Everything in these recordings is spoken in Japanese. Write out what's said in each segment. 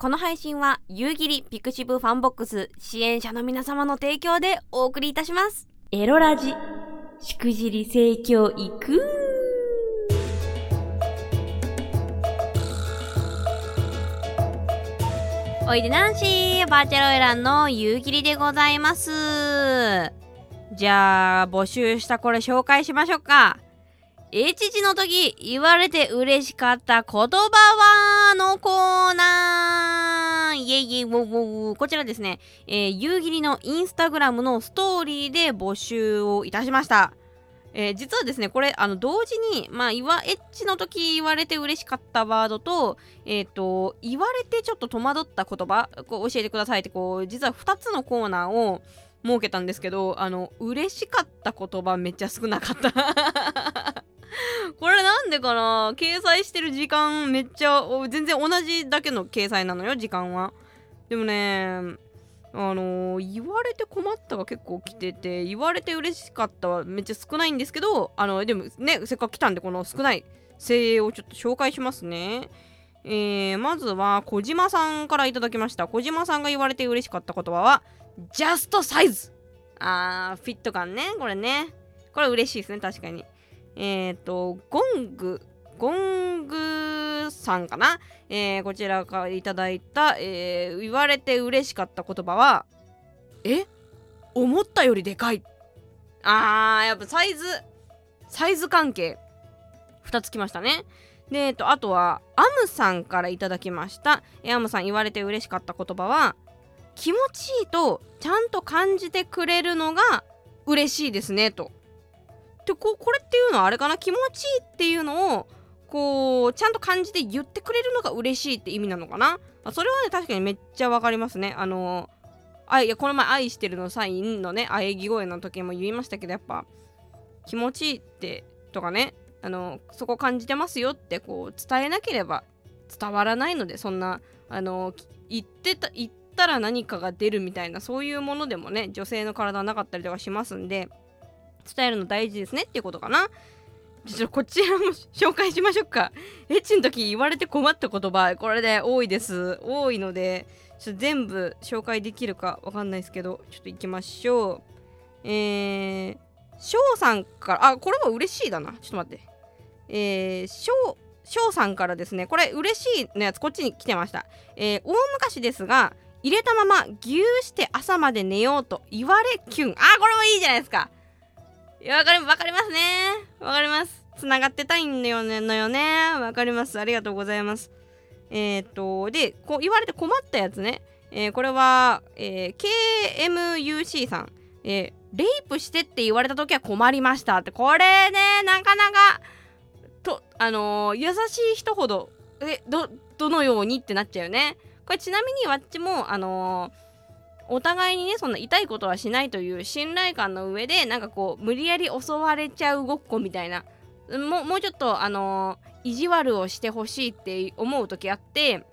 この配信は夕霧ピクシブファンボックス支援者の皆様の提供でお送りいたします。エロラジしくじり盛況いくおいでナンシーバーチャルエランの夕霧でございます。じゃあ募集したこれ紹介しましょうか H 字の時言われて嬉しかった言葉はのコーナー。イェイイェイウォウォウこちらですね、えー、夕霧のインスタグラムのストーリーで募集をいたしました。えー、実はですね、これ、あの、同時に、まあ、いわ、エッチの時言われて嬉しかったワードと、えっ、ー、と、言われてちょっと戸惑った言葉、こう教えてくださいって、こう、実は2つのコーナーを設けたんですけど、あの、嬉しかった言葉めっちゃ少なかった。これなんでかな？掲載してる時間めっちゃ全然同じだけの掲載なのよ時間は。でもねあのー、言われて困ったが結構来てて言われて嬉しかったはめっちゃ少ないんですけどあのでもねせっかく来たんでこの少ない精鋭をちょっと紹介しますね。えー、まずは小島さんからいただきました。小島さんが言われて嬉しかった言葉はジャストサイズ。あーフィット感ねこれね。これ嬉しいですね確かに。えっ、ー、と、ゴング、ゴングさんかな、えー、こちらからいただいた、えー、言われて嬉しかった言葉は、え？思ったよりでかい。あー、やっぱサイズ、サイズ関係、2つきましたね。で、えっと、あとは、アムさんからいただきましたえ。アムさん言われて嬉しかった言葉は、気持ちいいとちゃんと感じてくれるのが嬉しいですね、と。でここれっていうのはあれかな気持ちいいっていうのをこうちゃんと感じて言ってくれるのが嬉しいって意味なのかな？それはね確かにめっちゃわかりますね。あのあいやこの前愛してるのサインのね喘ぎ声の時も言いましたけどやっぱ気持ちいいってとかねあのそこ感じてますよってこう伝えなければ伝わらないのでそんなあの言ってた言ったら何かが出るみたいなそういうものでもね女性の体はなかったりとかしますんで伝えるの大事ですねっていうことかな。ちょっとこちらも紹介しましょうか。エッチの時言われて困った言葉、これで多いです。多いので、ちょっと全部紹介できるかわかんないですけど、ちょっと行きましょう。えー、翔さんから、あ、これは嬉しいだな。ちょっと待って。えー、翔、翔さんからですね、これ嬉しいのやつ、こっちに来てました。えー、大昔ですが、入れたままぎゅうして朝まで寝ようと言われキュン。あ、これもいいじゃないですか。いやわかり、わかりますね。わかります。つながってたいんだよね、のよね。わかります。ありがとうございます。えー、っと、で、こう言われて困ったやつね。えー、これは、えー、KMUC さん。え、レイプしてって言われた時は困りましたって。これね、なかなか、と、あの、優しい人ほど、え、ど、どのようにってなっちゃうよね。これちなみにわっちも、あのーお互いにねそんな痛いことはしないという信頼感の上でなんかこう無理やり襲われちゃうごっこみたいなももうちょっとあのー、意地悪をしてほしいって思う時あって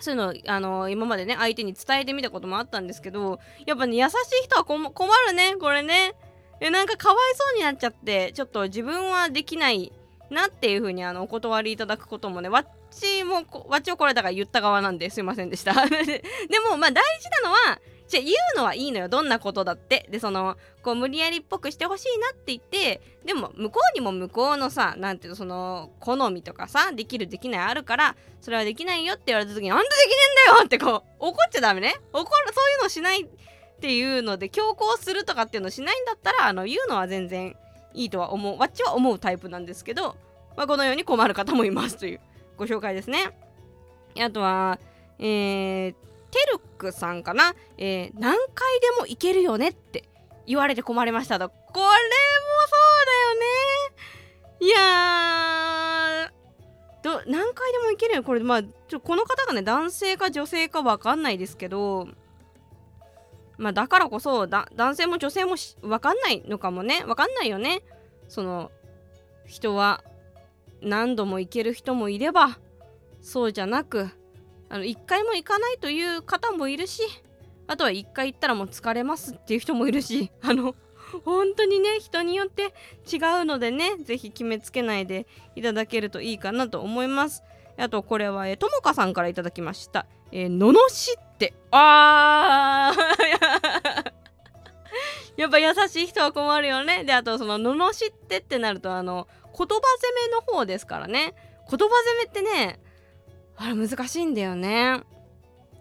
そういうの、あのー、今までね相手に伝えてみたこともあったんですけどやっぱね優しい人は困るねこれね。えなんかかわいそうになっちゃってちょっと自分はできないなっていう風にあのお断りいただくこともねわっちもわっちをこれだから言った側なんですいませんでした。でもまあ大事なのはじゃ言うのはいいのよ。どんなことだって。でそのこう無理やりっぽくしてほしいなって言ってでも向こうにも向こうのさなんていうのその好みとかさできるできないあるからそれはできないよって言われた時になんでできねえんだよってこう怒っちゃダメね。怒るそういうのしないっていうので強行するとかっていうのしないんだったらあの言うのは全然いいとは思うわっちは思うタイプなんですけど、まあ、このように困る方もいますというご紹介ですね。あとはえー、テルクさんかな、えー、何回でもいけるよねって言われて困りましたと。これもそうだよね。いやど何回でもいけるよ。これまあちょこの方がね男性か女性か分かんないですけどまあだからこそだ男性も女性も分かんないのかもね。分かんないよね。その人は何度も行ける人もいればそうじゃなくあの1回も行かないという方もいるしあとは1回行ったらもう疲れますっていう人もいるし あの本当にね人によって違うのでね是非決めつけないでいただけるといいかなと思います。あとこれはともかさんからいただきました。えー、ののしって。あー。やっぱ優しい人は困るよね。であとそのののしってってなるとあの言葉攻めの方ですからね。言葉攻めってねあれ難しいんだよね。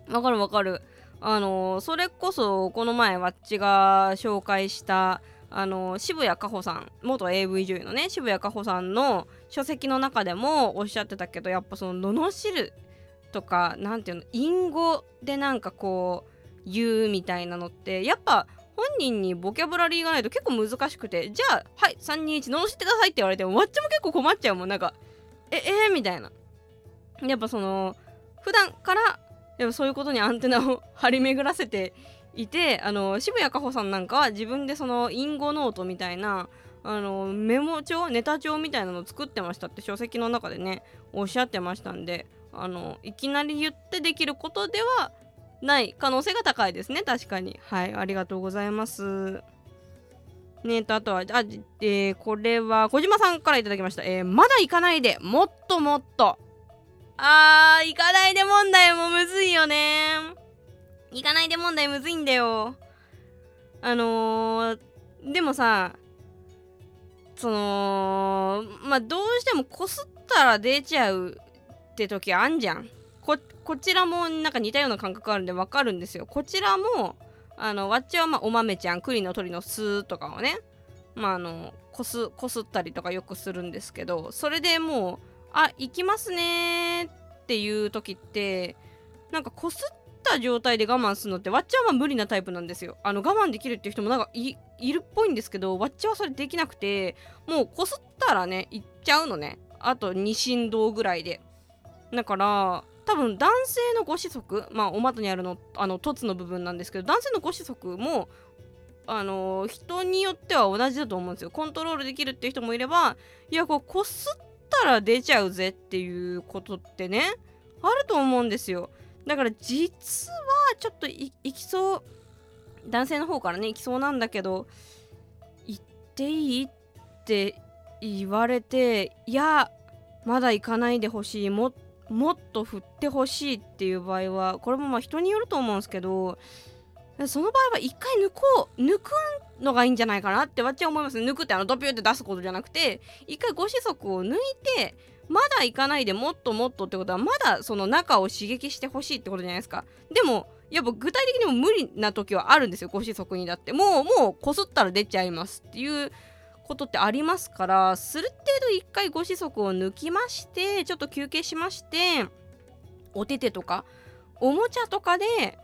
わかるわかる。あのそれこそこの前わっちが紹介したあの渋谷かほさん元 AV 女優のね渋谷かほさんの書籍の中でもおっしゃってたけどやっぱその罵るとか何ていうの隠語でなんかこう言うみたいなのってやっぱ本人にボキャブラリーがないと結構難しくてじゃあはい321罵ってくださいって言われてもわっちも結構困っちゃうもん。なんかええー、みたいな。やっぱその普段からやっぱそういうことにアンテナを張り巡らせていてあの渋谷果歩さんなんかは自分でその隠語ノートみたいなあのメモ帳ネタ帳みたいなのを作ってましたって書籍の中でねおっしゃってましたんであのいきなり言ってできることではない可能性が高いですね確かに。はいありがとうございます。ねとあとはあ、えー、これは小島さんから頂きました、えー、まだ行かないでもっともっと。あー行かないで問題もむずいよね。行かないで問題むずいんだよ。あのー、でもさそのまあどうしてもこすったら出ちゃうって時あんじゃん。ここちらもなんか似たような感覚あるんでわかるんですよ。こちらもあのわっちはまあお豆ちゃん栗の鳥の巣とかをねまああのこすこすったりとかよくするんですけどそれでもうあ行きますねっていう時ってなんかこすった状態で我慢するのってわっちはまあ無理なタイプなんですよ。あの我慢できるっていう人もなんかいるっぽいんですけどわっちゃはそれできなくてもうこすったらね行っちゃうのね。あと2振動ぐらいで。だから多分男性のご子息まあお股にあるのあの凸の部分なんですけど男性のご子息もあの人によっては同じだと思うんですよ。コントロールできるっていう人もいればいやこうこすったら出ちゃうぜっていうことってねあると思うんですよ。だから実はちょっといきそう男性の方からね行きそうなんだけど行っていいって言われていやまだ行かないでほしいももっと振ってほしいっていう場合はこれもまあ人によると思うんですけどその場合は一回抜こう抜くのがいいんじゃないかなって私は思います。抜くってあのドピューって出すことじゃなくて一回ご子息を抜いてまだ行かないでもっともっとってことはまだその中を刺激してほしいってことじゃないですか。でもやっぱ具体的にも無理な時はあるんですよご子息にだって。もうもうこすったら出ちゃいますっていうことってありますからする程度一回ご子息を抜きましてちょっと休憩しましてお手手とかおもちゃとかで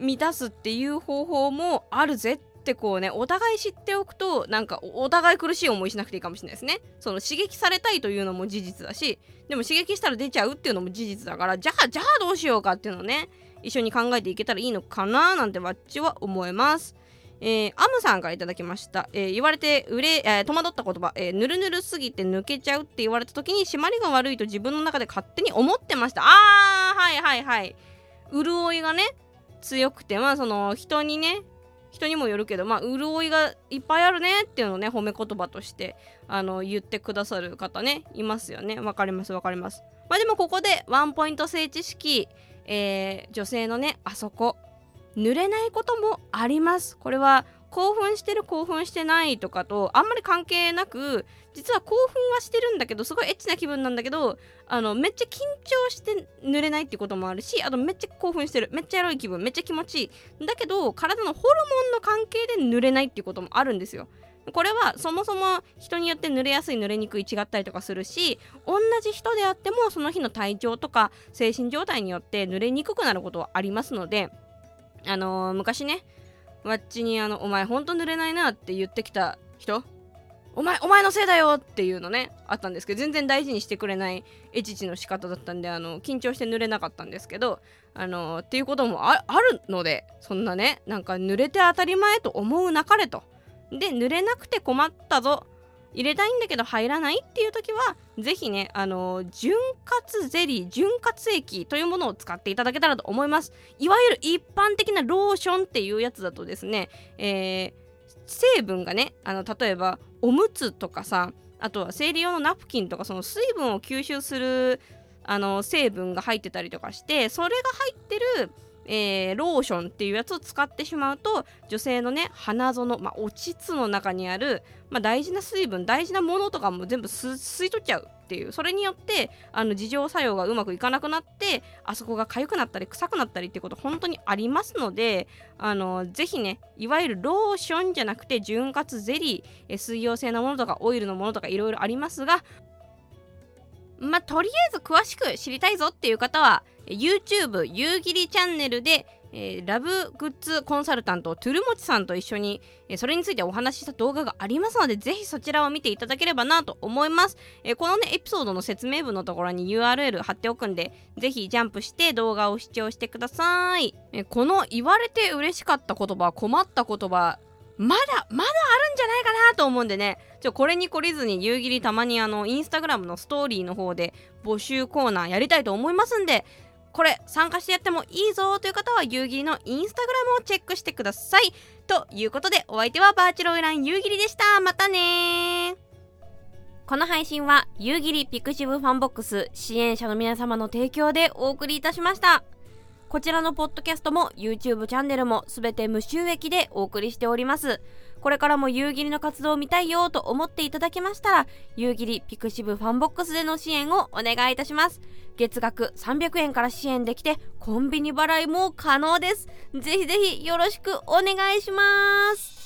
満たすっていう方法もあるぜってこうねお互い知っておくとなんかお互い苦しい思いしなくていいかもしれないですね。その刺激されたいというのも事実だしでも刺激したら出ちゃうっていうのも事実だからじゃあじゃあどうしようかっていうのをね一緒に考えていけたらいいのかななんてわっちは思います。えー、アムさんから頂きました、えー、言われてうれ、えー、戸惑った言葉、え、ぬるぬるすぎて抜けちゃうって言われた時に締まりが悪いと自分の中で勝手に思ってました。あーはいはいはい。潤いがね強くてまあその人にね人にもよるけどまあ潤いがいっぱいあるねっていうのをね褒め言葉としてあの言ってくださる方ねいますよね。わかりますわかります。まあでもここでワンポイント性知識、えー、女性のねあそこ。濡れないこともあります。これは興奮してる興奮してないとかとあんまり関係なく実は興奮はしてるんだけどすごいエッチな気分なんだけどあのめっちゃ緊張して濡れないってこともあるしあとめっちゃ興奮してる。めっちゃエロい気分。めっちゃ気持ちいい。だけど体のホルモンの関係で濡れないっていうこともあるんですよ。これはそもそも人によって濡れやすい濡れにくい違ったりとかするし同じ人であってもその日の体調とか精神状態によって濡れにくくなることはありますのであのー、昔ねわっちにあの「お前ほんと濡れないな」って言ってきた人？お前お前のせいだよっていうのねあったんですけど全然大事にしてくれないエチチの仕方だったんであの緊張して濡れなかったんですけどあのっていうこともあるのでそんなねなんか濡れて当たり前と思うなかれと。で濡れなくて困ったぞ入れたいんだけど入らないっていう時は是非ねあの潤滑ゼリー潤滑液というものを使っていただけたらと思います。いわゆる一般的なローションっていうやつだとですね、えー、成分がねあの例えばおむつとかさあとは生理用のナプキンとかその水分を吸収するあの成分が入ってたりとかしてそれが入ってるえー、ローションっていうやつを使ってしまうと女性のね花園、まあ、お膣の中にある、まあ、大事な水分大事なものとかも全部吸い取っちゃうっていうそれによってあの自浄作用がうまくいかなくなってあそこが痒くなったり臭くなったりってこと本当にありますのであのぜひねいわゆるローションじゃなくて潤滑ゼリー、え水溶性のものとかオイルのものとかいろいろありますがまあ、とりあえず詳しく知りたいぞっていう方は YouTube 夕霧チャンネルで、えー、ラブグッズコンサルタントトゥルモチさんと一緒に、えー、それについてお話しした動画がありますのでぜひそちらを見ていただければなと思います、えー、このねエピソードの説明文のところに URL 貼っておくんでぜひジャンプして動画を視聴してください、えこの言われて嬉しかった言葉困った言葉まだまだあるんじゃないかなと思うんでね。ちょこれに懲りずに夕霧たまにあのインスタグラムのストーリーの方で募集コーナーやりたいと思いますんでこれ参加してやってもいいぞという方は夕霧のインスタグラムをチェックしてください。ということでお相手はバーチャルオイラン夕霧でした。またねこの配信は夕霧 pixivFANBOX 支援者の皆様の提供でお送りいたしました。こちらのポッドキャストも YouTube チャンネルもすべて無収益でお送りしております。これからも夕霧の活動を見たいよと思っていただけましたら、夕霧 pixivFANBOX での支援をお願いいたします。月額300円から支援できて、コンビニ払いも可能です。ぜひぜひよろしくお願いします。